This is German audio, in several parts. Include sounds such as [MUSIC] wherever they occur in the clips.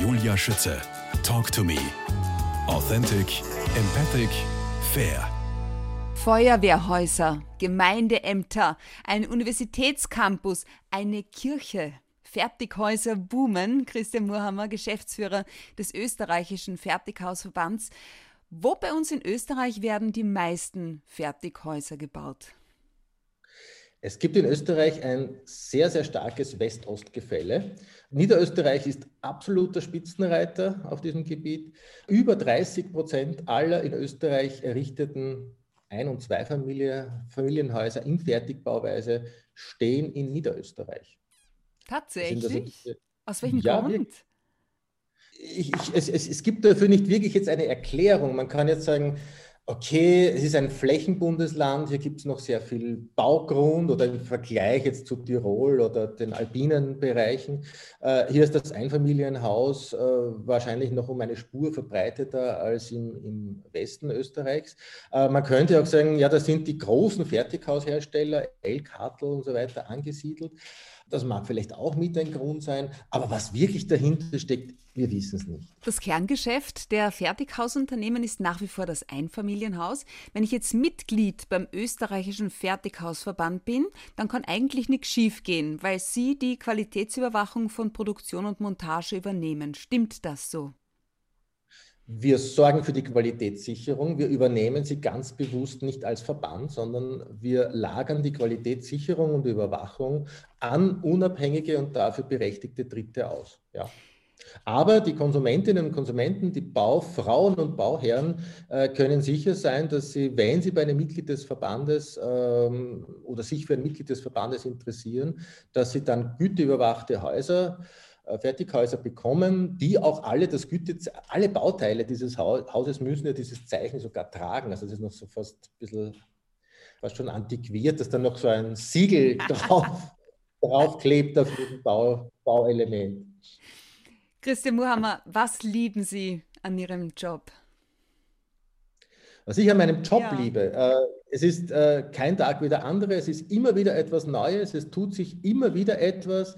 Julia Schütze. Talk to me. Authentic, empathic, fair. Feuerwehrhäuser, Gemeindeämter, ein Universitätscampus, eine Kirche. Fertighäuser boomen. Christian Murhammer, Geschäftsführer des österreichischen Fertighausverbands. Wo bei uns in Österreich werden die meisten Fertighäuser gebaut? Es gibt in Österreich ein sehr, sehr starkes West-Ost-Gefälle. Niederösterreich ist absoluter Spitzenreiter auf diesem Gebiet. Über 30 Prozent aller in Österreich errichteten Ein- und Zweifamilienhäuser in Fertigbauweise stehen in Niederösterreich. Tatsächlich? Also, Aus welchem ja, Grund? Ich, ich, es, es, es gibt dafür nicht wirklich jetzt eine Erklärung. Man kann jetzt sagen, okay, es ist ein Flächenbundesland, hier gibt es noch sehr viel Baugrund oder im Vergleich jetzt zu Tirol oder den alpinen Bereichen. Äh, hier ist das Einfamilienhaus äh, wahrscheinlich noch um eine Spur verbreiteter als im, im Westen Österreichs. Äh, man könnte auch sagen, ja, da sind die großen Fertighaushersteller, Elkartl und so weiter angesiedelt. Das mag vielleicht auch mit ein Grund sein, aber was wirklich dahinter steckt, wir wissen es nicht. Das Kerngeschäft der Fertighausunternehmen ist nach wie vor das Einfamilienhaus. Wenn ich jetzt Mitglied beim österreichischen Fertighausverband bin, dann kann eigentlich nichts schiefgehen, weil Sie die Qualitätsüberwachung von Produktion und Montage übernehmen. Stimmt das so? Wir sorgen für die Qualitätssicherung. Wir übernehmen sie ganz bewusst nicht als Verband, sondern wir lagern die Qualitätssicherung und Überwachung an unabhängige und dafür berechtigte Dritte aus. Ja. Aber die Konsumentinnen und Konsumenten, die Baufrauen und Bauherren äh, können sicher sein, dass sie, wenn sie bei einem Mitglied des Verbandes ähm, oder sich für ein Mitglied des Verbandes interessieren, dass sie dann güteüberwachte Häuser äh, Fertighäuser bekommen, die auch alle das Güte, alle Bauteile dieses Hauses müssen ja dieses Zeichen sogar tragen. Also das ist noch so fast ein bisschen fast schon antiquiert, dass dann noch so ein Siegel [LAUGHS] drauf, draufklebt auf jedem Bau, Bauelement. Christian Muhammer, was lieben Sie an Ihrem Job? Was ich an meinem Job ja. liebe, äh, es ist äh, kein Tag wie der andere, es ist immer wieder etwas Neues, es tut sich immer wieder etwas.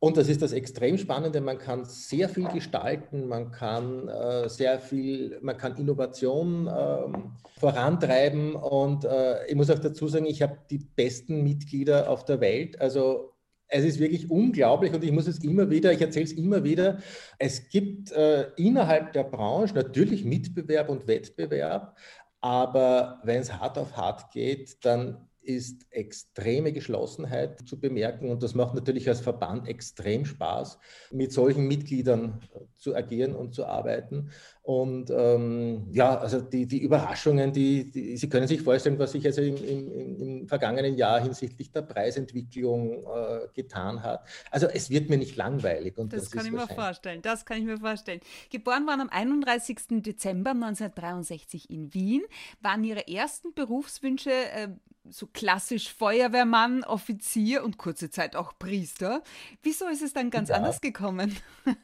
Und das ist das extrem Spannende. Man kann sehr viel gestalten, man kann äh, sehr viel, man kann Innovation ähm, vorantreiben. Und äh, ich muss auch dazu sagen, ich habe die besten Mitglieder auf der Welt. Also es ist wirklich unglaublich und ich muss es immer wieder, ich erzähle es immer wieder, es gibt äh, innerhalb der Branche natürlich Mitbewerb und Wettbewerb, aber wenn es hart auf hart geht, dann ist extreme Geschlossenheit zu bemerken und das macht natürlich als Verband extrem Spaß, mit solchen Mitgliedern äh, zu agieren und zu arbeiten. Und ähm, ja, also die, die Überraschungen, die, die, Sie können sich vorstellen, was sich also im, im, im vergangenen Jahr hinsichtlich der Preisentwicklung äh, getan hat. Also es wird mir nicht langweilig. Und das, das kann ich mir vorstellen. Das kann ich mir vorstellen. Geboren waren am 31. Dezember 1963 in Wien, waren Ihre ersten Berufswünsche äh, so klassisch Feuerwehrmann, Offizier und kurze Zeit auch Priester. Wieso ist es dann ganz ja. anders gekommen? [LAUGHS]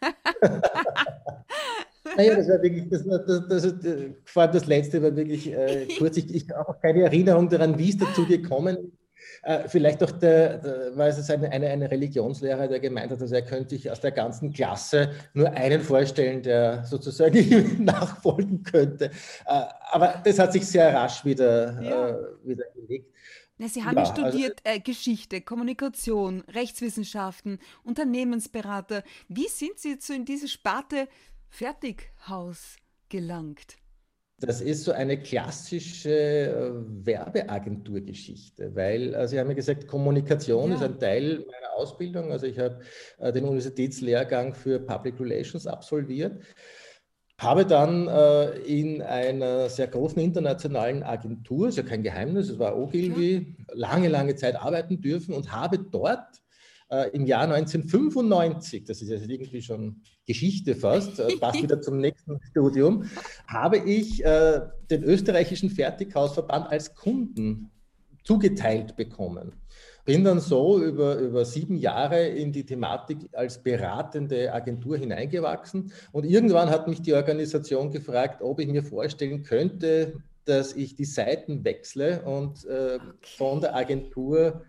naja, das war wirklich, das, das, das, vor allem das letzte war wirklich äh, [LAUGHS] kurz. Ich, ich habe auch keine Erinnerung daran, wie es dazu gekommen ist. Äh, vielleicht auch der, der, war es eine, eine, eine Religionslehrer, der gemeint hat, dass er könnte sich aus der ganzen Klasse nur einen vorstellen, der sozusagen [LAUGHS] ihm nachfolgen könnte. Äh, aber das hat sich sehr rasch wieder, ja. äh, wieder gelegt. Na, Sie haben ja, also studiert also, äh, Geschichte, Kommunikation, Rechtswissenschaften, Unternehmensberater. Wie sind Sie zu in diese Sparte Fertighaus gelangt? Das ist so eine klassische äh, Werbeagenturgeschichte, weil äh, Sie haben ja gesagt, Kommunikation ja. ist ein Teil meiner Ausbildung. Also ich habe äh, den Universitätslehrgang für Public Relations absolviert habe dann äh, in einer sehr großen internationalen Agentur, ist ja kein Geheimnis, es war Ogilvy, lange, lange Zeit arbeiten dürfen und habe dort äh, im Jahr 1995, das ist jetzt irgendwie schon Geschichte fast, äh, passt wieder zum nächsten Studium, habe ich äh, den österreichischen Fertighausverband als Kunden zugeteilt bekommen. Bin dann so über, über sieben Jahre in die Thematik als beratende Agentur hineingewachsen und irgendwann hat mich die Organisation gefragt, ob ich mir vorstellen könnte, dass ich die Seiten wechsle und äh, von der Agentur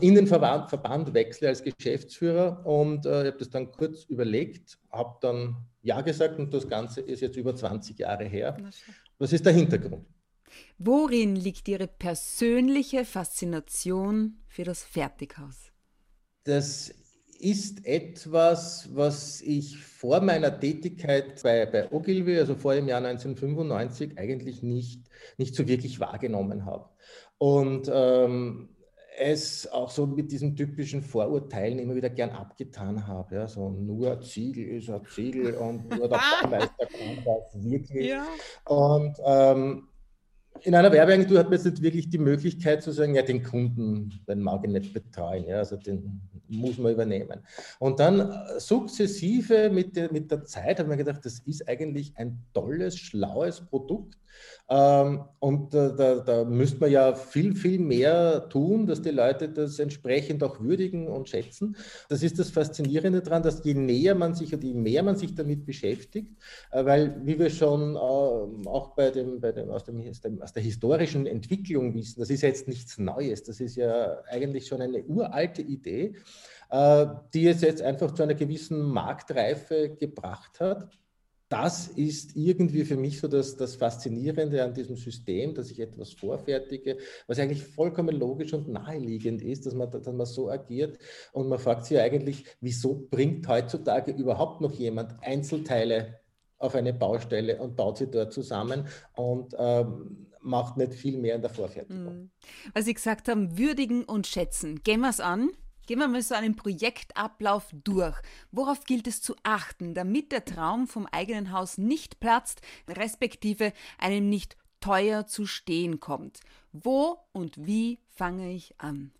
in den Verband, Verband wechsle als Geschäftsführer und äh, ich habe das dann kurz überlegt, habe dann Ja gesagt und das Ganze ist jetzt über 20 Jahre her. Was ist der Hintergrund? Worin liegt Ihre persönliche Faszination für das Fertighaus? Das ist etwas, was ich vor meiner Tätigkeit bei, bei Ogilvy, also vor dem Jahr 1995, eigentlich nicht, nicht so wirklich wahrgenommen habe. Und ähm, es auch so mit diesen typischen Vorurteilen immer wieder gern abgetan habe. Ja, so nur Ziegel ist ein Ziegel und nur der [LAUGHS] Baumeister kann das wirklich. Ja. Und ähm, in einer Werbeagentur hat man jetzt nicht wirklich die Möglichkeit zu sagen, ja, den Kunden, den mag ich nicht betreuen, ja, also den muss man übernehmen. Und dann äh, sukzessive mit der, mit der Zeit haben wir gedacht, das ist eigentlich ein tolles, schlaues Produkt, ähm, und da, da, da müsste man ja viel, viel mehr tun, dass die Leute das entsprechend auch würdigen und schätzen. Das ist das Faszinierende daran, dass je näher man sich und je mehr man sich damit beschäftigt, äh, weil, wie wir schon äh, auch bei dem, bei dem, aus, dem, aus der historischen Entwicklung wissen, das ist ja jetzt nichts Neues, das ist ja eigentlich schon eine uralte Idee, äh, die es jetzt einfach zu einer gewissen Marktreife gebracht hat das ist irgendwie für mich so das, das Faszinierende an diesem System, dass ich etwas vorfertige, was eigentlich vollkommen logisch und naheliegend ist, dass man, dass man so agiert. Und man fragt sich eigentlich, wieso bringt heutzutage überhaupt noch jemand Einzelteile auf eine Baustelle und baut sie dort zusammen und ähm, macht nicht viel mehr in der Vorfertigung. Hm. Was Sie gesagt haben, würdigen und schätzen. Gehen wir es an. Gehen wir mal so einen Projektablauf durch. Worauf gilt es zu achten, damit der Traum vom eigenen Haus nicht platzt, respektive einem nicht teuer zu stehen kommt? Wo und wie fange ich an?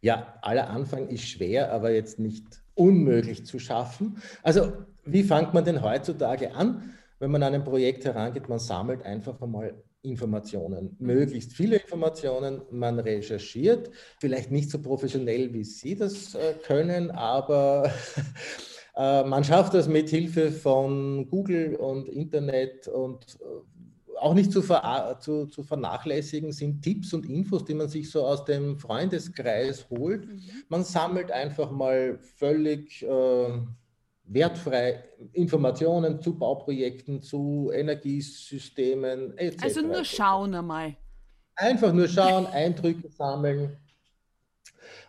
Ja, aller Anfang ist schwer, aber jetzt nicht unmöglich zu schaffen. Also, wie fängt man denn heutzutage an? Wenn man an ein Projekt herangeht, man sammelt einfach einmal Informationen, möglichst viele Informationen. Man recherchiert, vielleicht nicht so professionell, wie Sie das äh, können, aber [LAUGHS] äh, man schafft das mit Hilfe von Google und Internet und äh, auch nicht zu, ver zu, zu, vernachlässigen sind Tipps und Infos, die man sich so aus dem Freundeskreis holt. Mhm. Man sammelt einfach mal völlig äh, wertfrei Informationen zu Bauprojekten, zu Energiesystemen etc. Also nur schauen einmal. Einfach nur schauen, Eindrücke sammeln.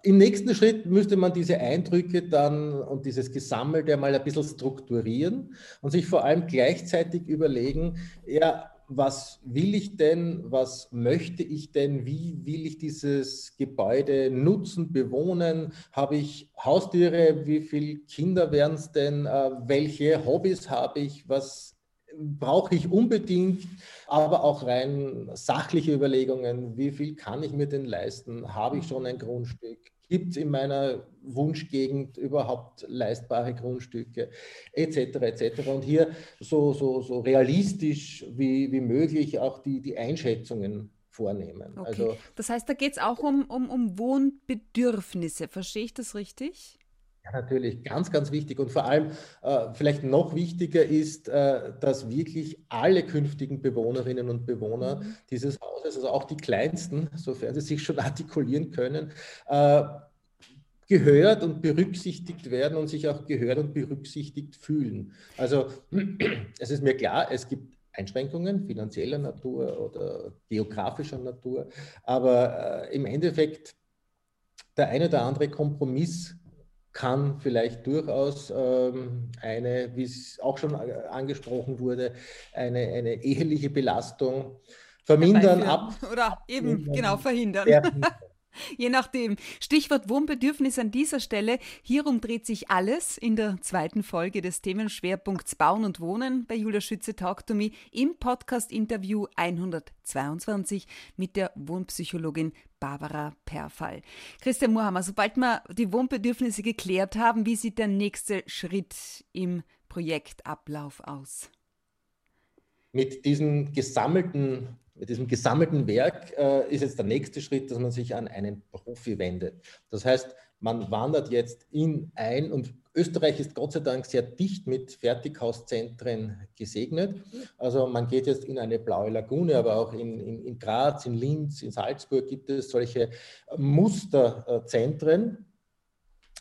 Im nächsten Schritt müsste man diese Eindrücke dann und dieses Gesammelte mal ein bisschen strukturieren und sich vor allem gleichzeitig überlegen, ja, was will ich denn, was möchte ich denn, wie will ich dieses Gebäude nutzen, bewohnen, habe ich Haustiere, wie viele Kinder werden es denn, äh, welche Hobbys habe ich, was brauche ich unbedingt, aber auch rein sachliche Überlegungen, wie viel kann ich mir denn leisten, habe ich schon ein Grundstück, Gibt es in meiner Wunschgegend überhaupt leistbare Grundstücke etc. etc. Und hier so, so, so realistisch wie, wie möglich auch die, die Einschätzungen vornehmen. Okay. Also, das heißt, da geht es auch um, um, um Wohnbedürfnisse. Verstehe ich das richtig? Ja, natürlich, ganz, ganz wichtig. Und vor allem äh, vielleicht noch wichtiger ist, äh, dass wirklich alle künftigen Bewohnerinnen und Bewohner mhm. dieses Hauses, also auch die kleinsten, sofern sie sich schon [LAUGHS] artikulieren können, äh, gehört und berücksichtigt werden und sich auch gehört und berücksichtigt fühlen. Also [CLEARS THROAT] es ist mir klar, es gibt Einschränkungen finanzieller Natur oder geografischer Natur, aber äh, im Endeffekt der eine oder andere Kompromiss kann vielleicht durchaus ähm, eine, wie es auch schon angesprochen wurde, eine, eine eheliche Belastung vermindern, ab. Oder eben, genau, verhindern. Je nachdem. Stichwort Wohnbedürfnis an dieser Stelle. Hierum dreht sich alles in der zweiten Folge des Themenschwerpunkts Bauen und Wohnen bei Julia Schütze Talk to Me im Podcast-Interview 122 mit der Wohnpsychologin Barbara Perfall. Christian Mohammer, sobald wir die Wohnbedürfnisse geklärt haben, wie sieht der nächste Schritt im Projektablauf aus? Mit diesen gesammelten mit diesem gesammelten Werk äh, ist jetzt der nächste Schritt, dass man sich an einen Profi wendet. Das heißt, man wandert jetzt in ein und Österreich ist Gott sei Dank sehr dicht mit Fertighauszentren gesegnet. Also man geht jetzt in eine blaue Lagune, aber auch in, in, in Graz, in Linz, in Salzburg gibt es solche Musterzentren,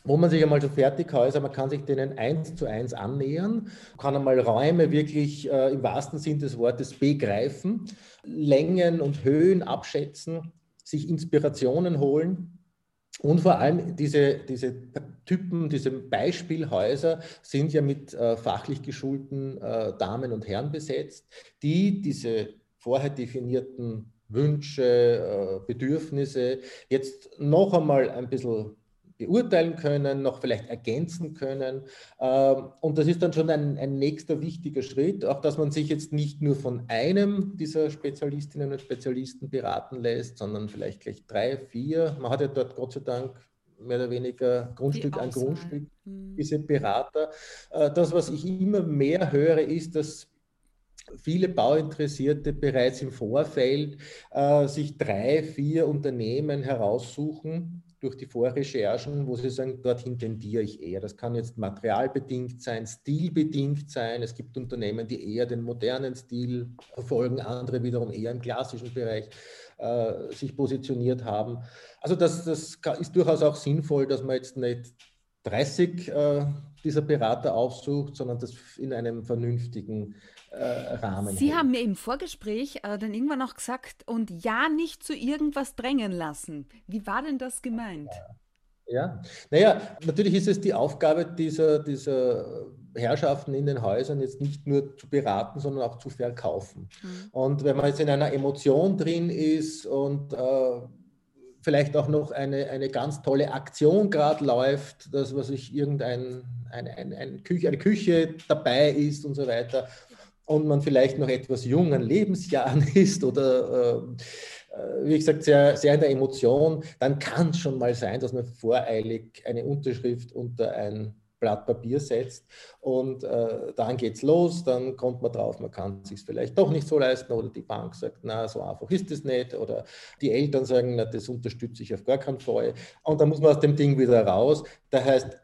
wo man sich einmal so Fertighäuser, man kann sich denen eins zu eins annähern, kann einmal Räume wirklich äh, im wahrsten Sinn des Wortes begreifen, Längen und Höhen abschätzen, sich Inspirationen holen. Und vor allem diese, diese Typen, diese Beispielhäuser sind ja mit äh, fachlich geschulten äh, Damen und Herren besetzt, die diese vorher definierten Wünsche, äh, Bedürfnisse jetzt noch einmal ein bisschen beurteilen können, noch vielleicht ergänzen können. Ähm, und das ist dann schon ein, ein, nächster wichtiger Schritt, auch dass man sich jetzt nicht nur von einem dieser Spezialistinnen und Spezialisten beraten lässt, sondern vielleicht gleich drei, vier. Man hat ja dort Gott sei Dank mehr oder weniger Grundstück an Grundstück, hm. diese Berater. Äh, das, was ich immer mehr höre, ist, dass viele Bauinteressierte bereits im Vorfeld äh, sich drei, vier Unternehmen heraussuchen, durch die Vorrecherchen, wo Sie sagen, dorthin tendiere ich eher. Das kann jetzt materialbedingt sein, stilbedingt sein. Es gibt Unternehmen, die eher den modernen Stil verfolgen, andere wiederum eher im klassischen Bereich äh, sich positioniert haben. Also das, das ist durchaus auch sinnvoll, dass man jetzt nicht 30 äh, dieser Berater aufsucht, sondern das in einem vernünftigen äh, Rahmen. Sie hält. haben mir im Vorgespräch äh, dann irgendwann auch gesagt, und ja, nicht zu irgendwas drängen lassen. Wie war denn das gemeint? Ja, naja, natürlich ist es die Aufgabe dieser, dieser Herrschaften in den Häusern jetzt nicht nur zu beraten, sondern auch zu verkaufen. Mhm. Und wenn man jetzt in einer Emotion drin ist und äh, vielleicht auch noch eine, eine ganz tolle Aktion gerade läuft, dass was ich irgendein eine, eine, eine, Küche, eine Küche dabei ist und so weiter, und man vielleicht noch etwas jung an Lebensjahren [LAUGHS] ist oder äh, wie gesagt, sehr, sehr in der Emotion, dann kann es schon mal sein, dass man voreilig eine Unterschrift unter ein Blatt Papier setzt und äh, dann geht es los, dann kommt man drauf, man kann es sich vielleicht doch nicht so leisten oder die Bank sagt, na, so einfach ist es nicht oder die Eltern sagen, na, das unterstütze ich auf gar keinen Fall und dann muss man aus dem Ding wieder raus. Das heißt,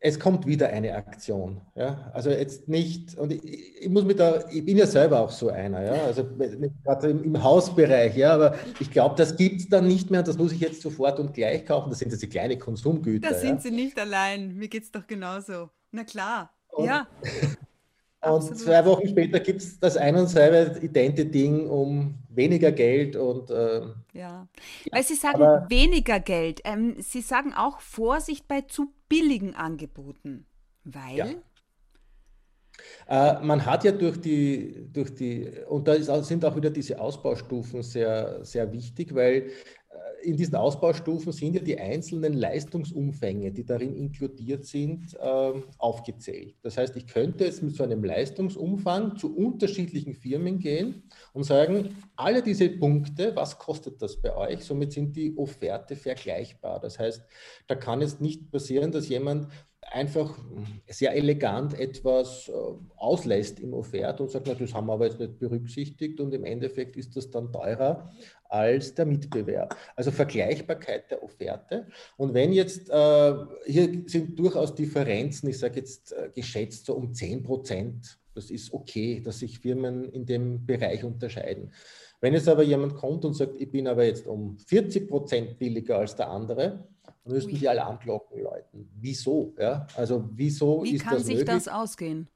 es kommt wieder eine Aktion. Ja? Also jetzt nicht, und ich, ich, muss mit da, ich bin ja selber auch so einer, ja, also gerade im, im, Hausbereich, ja, aber ich glaube, das gibt es dann nicht mehr und das muss ich jetzt sofort und gleich kaufen. Das sind diese kleine Konsumgüter. Da sind ja? Sie nicht allein, mir geht es doch genauso. Na klar, und, ja. [LAUGHS] Und Absolut. zwei Wochen später gibt es das ein und selbe idente Ding um weniger Geld und äh, ja. Weil Sie sagen aber, weniger Geld. Ähm, Sie sagen auch Vorsicht bei zu billigen Angeboten. Weil? Ja. Äh, man hat ja durch die, durch die, und da ist, sind auch wieder diese Ausbaustufen sehr, sehr wichtig, weil in diesen Ausbaustufen sind ja die einzelnen Leistungsumfänge, die darin inkludiert sind, ähm, aufgezählt. Das heißt, ich könnte jetzt mit so einem Leistungsumfang zu unterschiedlichen Firmen gehen und sagen, alle diese Punkte, was kostet das bei euch? Somit sind die Offerte vergleichbar. Das heißt, da kann es nicht passieren, dass jemand einfach sehr elegant etwas äh, auslässt im Offert und sagt, na, das haben wir aber jetzt nicht berücksichtigt und im Endeffekt ist das dann teurer als der Mitbewerb. Also Vergleichbarkeit der Offerte. Und wenn jetzt, äh, hier sind durchaus Differenzen, ich sage jetzt äh, geschätzt so um 10 Prozent, das ist okay, dass sich Firmen in dem Bereich unterscheiden. Wenn jetzt aber jemand kommt und sagt, ich bin aber jetzt um 40 Prozent billiger als der andere, dann müssten Ui. die Alarmglocken läuten. Wieso? Ja? Also wieso Wie ist das möglich? Wie kann sich das ausgehen?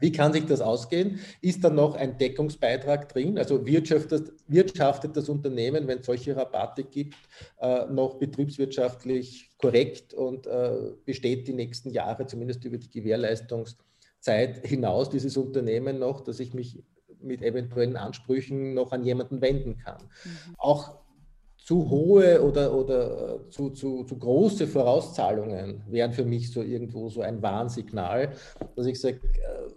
Wie kann sich das ausgehen? Ist da noch ein Deckungsbeitrag drin? Also wirtschaftet, wirtschaftet das Unternehmen, wenn es solche Rabatte gibt, äh, noch betriebswirtschaftlich korrekt und äh, besteht die nächsten Jahre, zumindest über die Gewährleistungszeit hinaus, dieses Unternehmen noch, dass ich mich mit eventuellen Ansprüchen noch an jemanden wenden kann? Mhm. Auch zu hohe oder, oder äh, zu, zu, zu große Vorauszahlungen wären für mich so irgendwo so ein Warnsignal, dass ich sage, äh,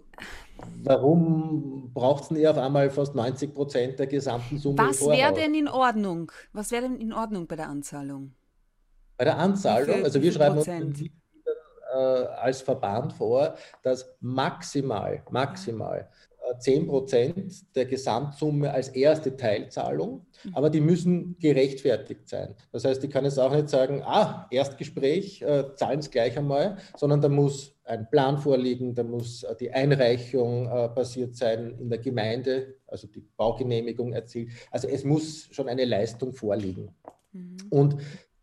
warum braucht es denn eher auf einmal fast 90 Prozent der gesamten Summe? Was wäre denn in Ordnung? Was wäre denn in Ordnung bei der Anzahlung? Bei der Anzahlung, also wir schreiben uns äh, als Verband vor, dass maximal, maximal 10 Prozent der Gesamtsumme als erste Teilzahlung, mhm. aber die müssen gerechtfertigt sein. Das heißt, ich kann jetzt auch nicht sagen, ah, Erstgespräch, äh, zahlen es gleich einmal, sondern da muss ein Plan vorliegen, da muss äh, die Einreichung äh, passiert sein in der Gemeinde, also die Baugenehmigung erzielt. Also es muss schon eine Leistung vorliegen. Mhm. Und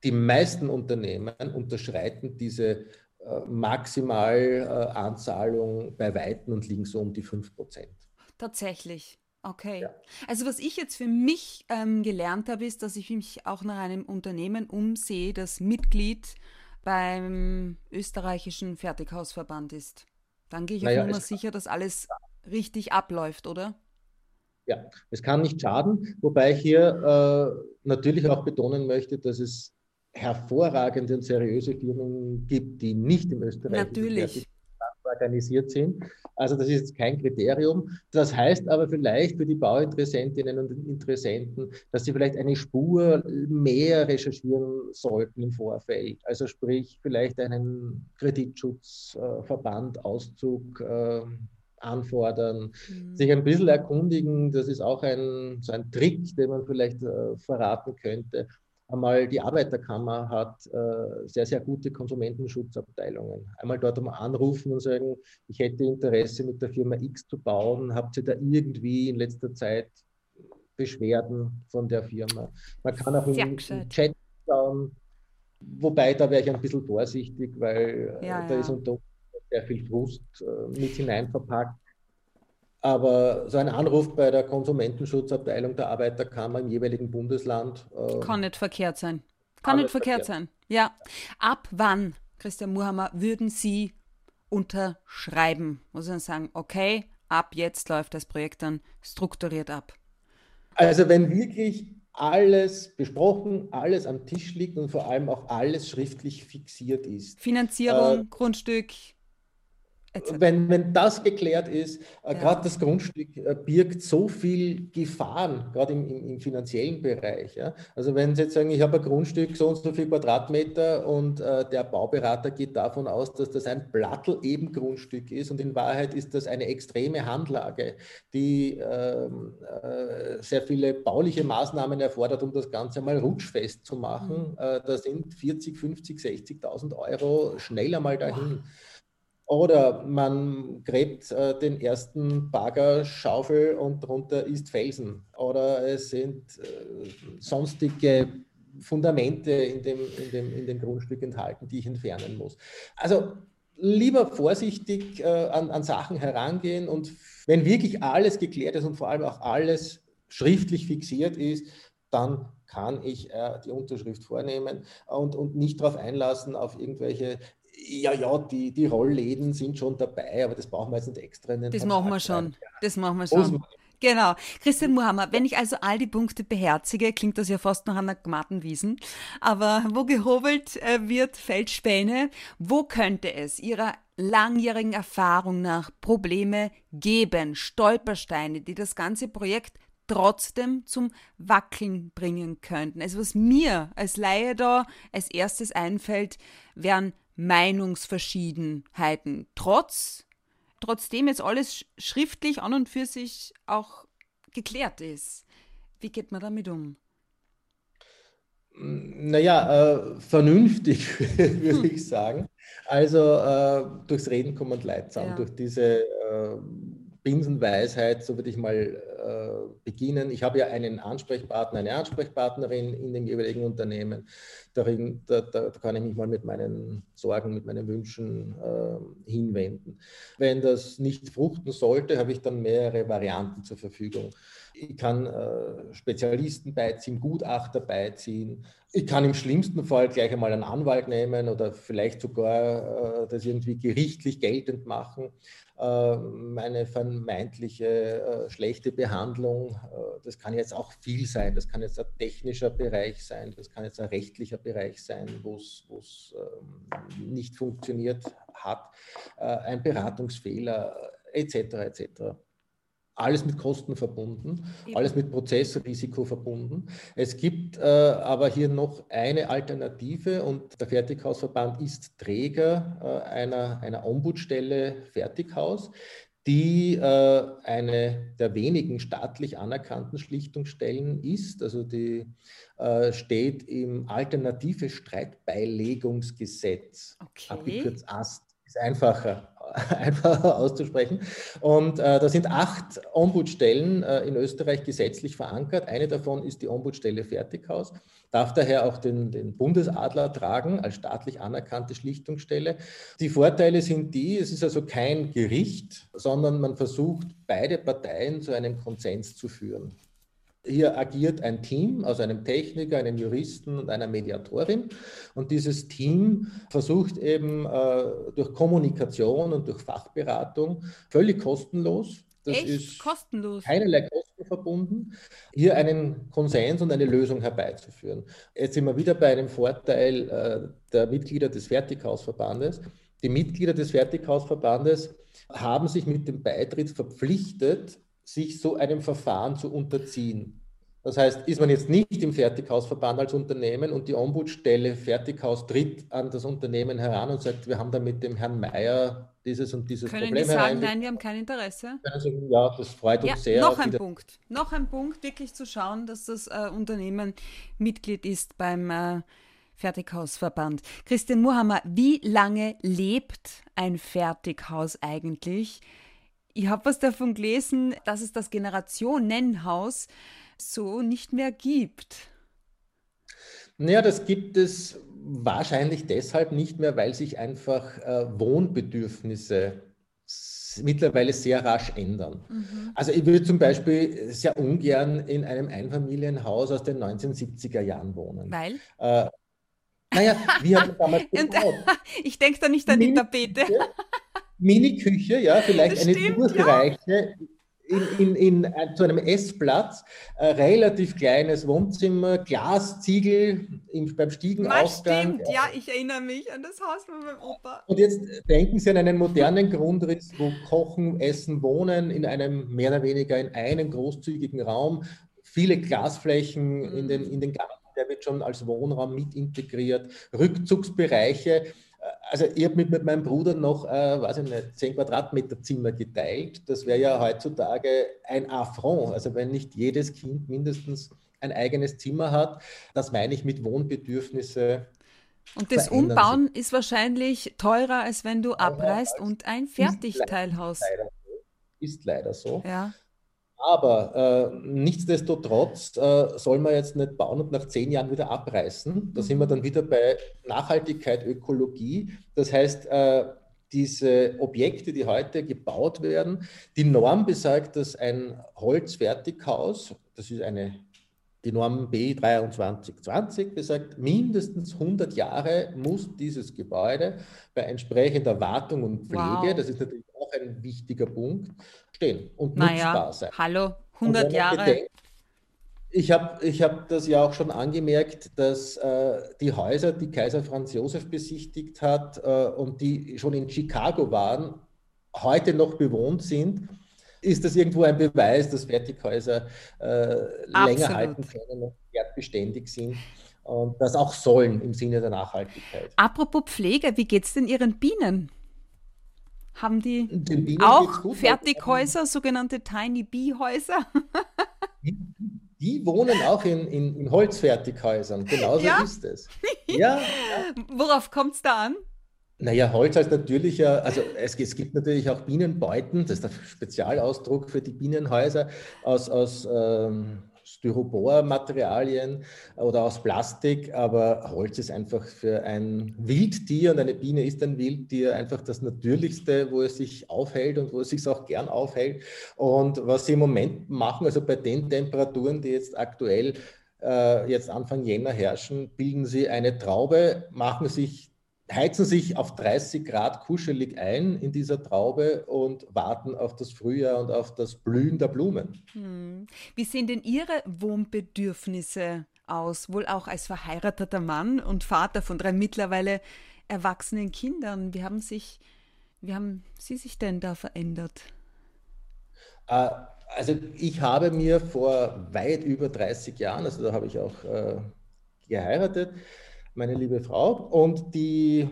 die meisten Unternehmen unterschreiten diese äh, Maximalanzahlung bei Weitem und liegen so um die 5 Prozent. Tatsächlich. Okay. Ja. Also was ich jetzt für mich ähm, gelernt habe, ist, dass ich mich auch nach einem Unternehmen umsehe, das Mitglied beim österreichischen Fertighausverband ist. Dann gehe ich naja, auf Nummer sicher, dass alles richtig abläuft, oder? Ja, es kann nicht schaden, wobei ich hier äh, natürlich auch betonen möchte, dass es hervorragende und seriöse Firmen gibt, die nicht im österreichischen organisiert sind. Also das ist kein Kriterium. Das heißt aber vielleicht für die Bauinteressentinnen und Interessenten, dass sie vielleicht eine Spur mehr recherchieren sollten im Vorfeld. Also sprich vielleicht einen Kreditschutzverband, Auszug äh, anfordern, mhm. sich ein bisschen erkundigen. Das ist auch ein, so ein Trick, den man vielleicht äh, verraten könnte einmal die Arbeiterkammer hat äh, sehr, sehr gute Konsumentenschutzabteilungen. Einmal dort einmal anrufen und sagen, ich hätte Interesse mit der Firma X zu bauen. Habt ihr da irgendwie in letzter Zeit Beschwerden von der Firma? Man kann auch im, im Chat schauen, wobei da wäre ich ein bisschen vorsichtig, weil äh, ja, da ja. ist unter sehr viel Frust äh, mit hinein verpackt. Aber so ein Anruf bei der Konsumentenschutzabteilung der Arbeiterkammer im jeweiligen Bundesland. Äh, kann nicht verkehrt sein. Kann, kann nicht verkehrt, verkehrt sein. Ja. Ab wann, Christian Muhammer, würden Sie unterschreiben? Muss man sagen, okay, ab jetzt läuft das Projekt dann strukturiert ab. Also wenn wirklich alles besprochen, alles am Tisch liegt und vor allem auch alles schriftlich fixiert ist. Finanzierung, äh, Grundstück, wenn, wenn das geklärt ist, äh, ja. gerade das Grundstück äh, birgt so viel Gefahren, gerade im, im, im, finanziellen Bereich. Ja? Also wenn Sie jetzt sagen, ich habe ein Grundstück so und so viel Quadratmeter und äh, der Bauberater geht davon aus, dass das ein Plattel eben Grundstück ist und in Wahrheit ist das eine extreme Handlage, die ähm, äh, sehr viele bauliche Maßnahmen erfordert, um das Ganze mal rutschfest zu machen. Mhm. Äh, da sind 40, 50, 60.000 Euro schnell einmal dahin. Wow. Oder man gräbt äh, den ersten Bagger, Schaufel und drunter ist Felsen. Oder es sind äh, sonstige Fundamente in dem, in, dem, in dem Grundstück enthalten, die ich entfernen muss. Also lieber vorsichtig äh, an, an Sachen herangehen und wenn wirklich alles geklärt ist und vor allem auch alles schriftlich fixiert ist, dann kann ich äh, die Unterschrift vornehmen und, und nicht darauf einlassen, auf irgendwelche ja, ja, die, die Rollläden sind schon dabei, aber das brauchen wir jetzt nicht extra. In den das machen wir schon. Das machen wir schon. Genau. Christian Muhammad, wenn ich also all die Punkte beherzige, klingt das ja fast nach einer Gmattenwiesen. Aber wo gehobelt äh, wird, fällt Späne. Wo könnte es Ihrer langjährigen Erfahrung nach Probleme geben, Stolpersteine, die das ganze Projekt trotzdem zum Wackeln bringen könnten? Also was mir als Laie da als erstes einfällt, wären Meinungsverschiedenheiten, trotz, trotzdem jetzt alles schriftlich an und für sich auch geklärt ist. Wie geht man damit um? Naja, äh, vernünftig [LAUGHS] würde hm. ich sagen. Also äh, durchs Reden kommen Leute zusammen, ja. durch diese äh, Binsenweisheit, so würde ich mal äh, beginnen. Ich habe ja einen Ansprechpartner, eine Ansprechpartnerin in dem jeweiligen Unternehmen. Darin, da, da, kann ich mich mal mit meinen Sorgen, mit meinen Wünschen äh, hinwenden. Wenn das nicht fruchten sollte, habe ich dann mehrere Varianten zur Verfügung. Ich kann äh, Spezialisten beiziehen, Gutachter beiziehen. Ich kann im schlimmsten Fall gleich einmal einen Anwalt nehmen oder vielleicht sogar äh, das irgendwie gerichtlich geltend machen. Ähm, eine vermeintliche äh, schlechte Behandlung. Äh, das kann jetzt auch viel sein. Das kann jetzt ein technischer Bereich sein, das kann jetzt ein rechtlicher Bereich sein, wo es ähm, nicht funktioniert hat, äh, ein Beratungsfehler etc. etc alles mit Kosten verbunden, alles mit Prozessrisiko verbunden. Es gibt äh, aber hier noch eine Alternative und der Fertighausverband ist Träger äh, einer, einer Ombudsstelle Fertighaus, die äh, eine der wenigen staatlich anerkannten Schlichtungsstellen ist. Also die äh, steht im Alternative Streitbeilegungsgesetz, okay. abgekürzt AST, ist einfacher [LAUGHS] einfacher auszusprechen. Und äh, da sind acht Ombudsstellen äh, in Österreich gesetzlich verankert. Eine davon ist die Ombudsstelle Fertighaus, darf daher auch den, den Bundesadler tragen als staatlich anerkannte Schlichtungsstelle. Die Vorteile sind die, es ist also kein Gericht, sondern man versucht, beide Parteien zu einem Konsens zu führen. Hier agiert ein Team aus einem Techniker, einem Juristen und einer Mediatorin. Und dieses Team versucht eben äh, durch Kommunikation und durch Fachberatung völlig kostenlos, das Echt? ist kostenlos. keinerlei Kosten verbunden, hier einen Konsens und eine Lösung herbeizuführen. Jetzt sind wir wieder bei einem Vorteil äh, der Mitglieder des Fertighausverbandes. Die Mitglieder des Fertighausverbandes haben sich mit dem Beitritt verpflichtet, sich so einem Verfahren zu unterziehen. Das heißt, ist man jetzt nicht im Fertighausverband als Unternehmen und die Ombudsstelle Fertighaus tritt an das Unternehmen heran und sagt, wir haben da mit dem Herrn Meier dieses und dieses Können Problem die sagen, nein, wir haben kein Interesse? Sagen, ja, das freut uns ja, sehr. Noch ein Punkt. Noch ein Punkt, wirklich zu schauen, dass das äh, Unternehmen Mitglied ist beim äh, Fertighausverband. Christian Muhammer, wie lange lebt ein Fertighaus eigentlich? Ich habe was davon gelesen, dass es das Generationenhaus so nicht mehr gibt. Naja, das gibt es wahrscheinlich deshalb nicht mehr, weil sich einfach äh, Wohnbedürfnisse mittlerweile sehr rasch ändern. Mhm. Also ich würde zum Beispiel sehr ungern in einem Einfamilienhaus aus den 1970er Jahren wohnen. Weil? Äh, naja, wie hat man damals [LAUGHS] gebaut? [LAUGHS] ich denke da nicht an die Tapete. Mini-Küche, ja, vielleicht eine stimmt, durchreiche, ja. in, in, in, in, zu einem Essplatz, ein relativ kleines Wohnzimmer, Glasziegel im, beim Stiegenaufgang. Stimmt, ja, ich erinnere mich an das Haus von meinem Opa. Und jetzt denken Sie an einen modernen Grundriss, wo Kochen, Essen, Wohnen in einem mehr oder weniger in einem großzügigen Raum, viele Glasflächen mhm. in, den, in den Garten, der wird schon als Wohnraum mit integriert, Rückzugsbereiche also ich habe mit, mit meinem Bruder noch, äh, weiß ich nicht, 10 Quadratmeter Zimmer geteilt. Das wäre ja heutzutage ein Affront. Also wenn nicht jedes Kind mindestens ein eigenes Zimmer hat, das meine ich mit Wohnbedürfnisse. Und das Umbauen sich. ist wahrscheinlich teurer, als wenn du abreißt und ein Fertigteilhaus. Ist leider so. Ist leider so. Ja. Aber äh, nichtsdestotrotz äh, soll man jetzt nicht bauen und nach zehn Jahren wieder abreißen. Da sind wir dann wieder bei Nachhaltigkeit, Ökologie. Das heißt, äh, diese Objekte, die heute gebaut werden, die Norm besagt, dass ein Holzfertighaus, das ist eine, die Norm B2320 besagt, mindestens 100 Jahre muss dieses Gebäude bei entsprechender Wartung und Pflege, wow. das ist natürlich auch ein wichtiger Punkt, stehen und naja, nutzbar sein. Hallo, 100 Jahre. Bedenkt, ich habe ich hab das ja auch schon angemerkt, dass äh, die Häuser, die Kaiser Franz Josef besichtigt hat äh, und die schon in Chicago waren, heute noch bewohnt sind. Ist das irgendwo ein Beweis, dass Fertighäuser äh, länger halten können und wertbeständig sind? Und das auch sollen im Sinne der Nachhaltigkeit. Apropos Pflege, wie geht es denn Ihren Bienen? Haben die auch Fertighäuser, sogenannte Tiny Bee-Häuser? [LAUGHS] die, die, wohnen auch in, in, in Holzfertighäusern. Genauso ja? ist es. Ja, [LAUGHS] ja. Worauf kommt es da an? Naja, Holz als natürlicher, also es, es, gibt natürlich auch Bienenbeuten, das ist der Spezialausdruck für die Bienenhäuser aus, aus ähm, Styropor-Materialien oder aus Plastik, aber Holz ist einfach für ein Wildtier und eine Biene ist ein Wildtier einfach das Natürlichste, wo es sich aufhält und wo es sich auch gern aufhält. Und was sie im Moment machen, also bei den Temperaturen, die jetzt aktuell äh, jetzt Anfang Jänner herrschen, bilden sie eine Traube, machen sich heizen sich auf 30 Grad kuschelig ein in dieser Traube und warten auf das Frühjahr und auf das Blühen der Blumen. Hm. Wie sehen denn Ihre Wohnbedürfnisse aus? Wohl auch als verheirateter Mann und Vater von drei mittlerweile erwachsenen Kindern. Wie haben sich, wie haben Sie sich denn da verändert? Äh, also ich habe mir vor weit über 30 Jahren, also da habe ich auch äh, geheiratet, meine liebe Frau. Und die,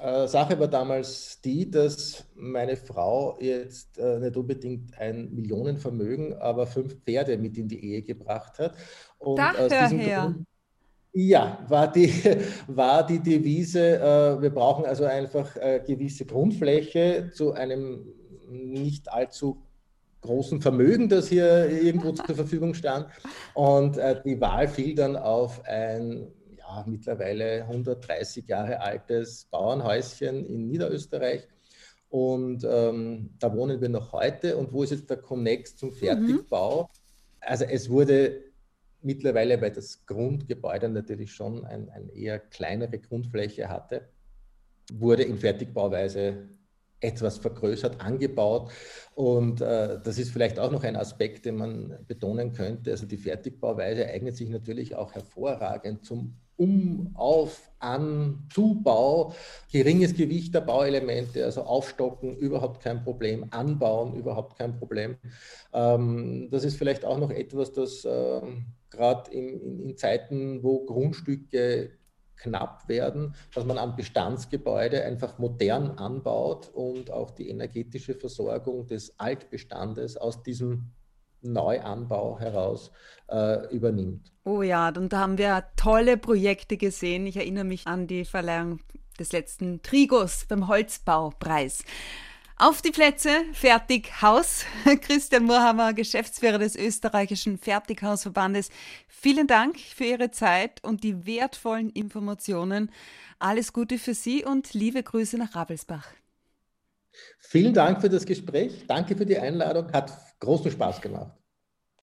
Äh, Sache war damals die, dass meine Frau jetzt äh, nicht unbedingt ein Millionenvermögen, aber fünf Pferde mit in die Ehe gebracht hat. Und Daher aus diesem her. Grund, ja, war die, [LAUGHS] war die Devise, äh, wir brauchen also einfach äh, gewisse Grundfläche zu einem nicht allzu großen Vermögen, das hier irgendwo zur Verfügung stand. Und äh, die Wahl fiel dann auf ein ja, mittlerweile 130 Jahre altes Bauernhäuschen in Niederösterreich. Und ähm, da wohnen wir noch heute. Und wo ist jetzt der Connex zum Fertigbau? Mhm. Also es wurde mittlerweile, weil das Grundgebäude natürlich schon ein, eine eher kleinere Grundfläche hatte, wurde in Fertigbauweise etwas vergrößert, angebaut. Und äh, das ist vielleicht auch noch ein Aspekt, den man betonen könnte. Also die Fertigbauweise eignet sich natürlich auch hervorragend zum Um, Auf, An, Zubau, geringes Gewicht der Bauelemente, also aufstocken, überhaupt kein Problem, anbauen, überhaupt kein Problem. Ähm, das ist vielleicht auch noch etwas, das äh, gerade in, in, in Zeiten, wo Grundstücke knapp werden, dass man an Bestandsgebäude einfach modern anbaut und auch die energetische Versorgung des Altbestandes aus diesem Neuanbau heraus äh, übernimmt. Oh ja, und da haben wir tolle Projekte gesehen. Ich erinnere mich an die Verleihung des letzten Trigos beim Holzbaupreis. Auf die Plätze, fertig, Haus. [LAUGHS] Christian Moorhammer, Geschäftsführer des österreichischen Fertighausverbandes. Vielen Dank für Ihre Zeit und die wertvollen Informationen. Alles Gute für Sie und liebe Grüße nach Rabelsbach. Vielen Dank für das Gespräch. Danke für die Einladung. Hat großen Spaß gemacht.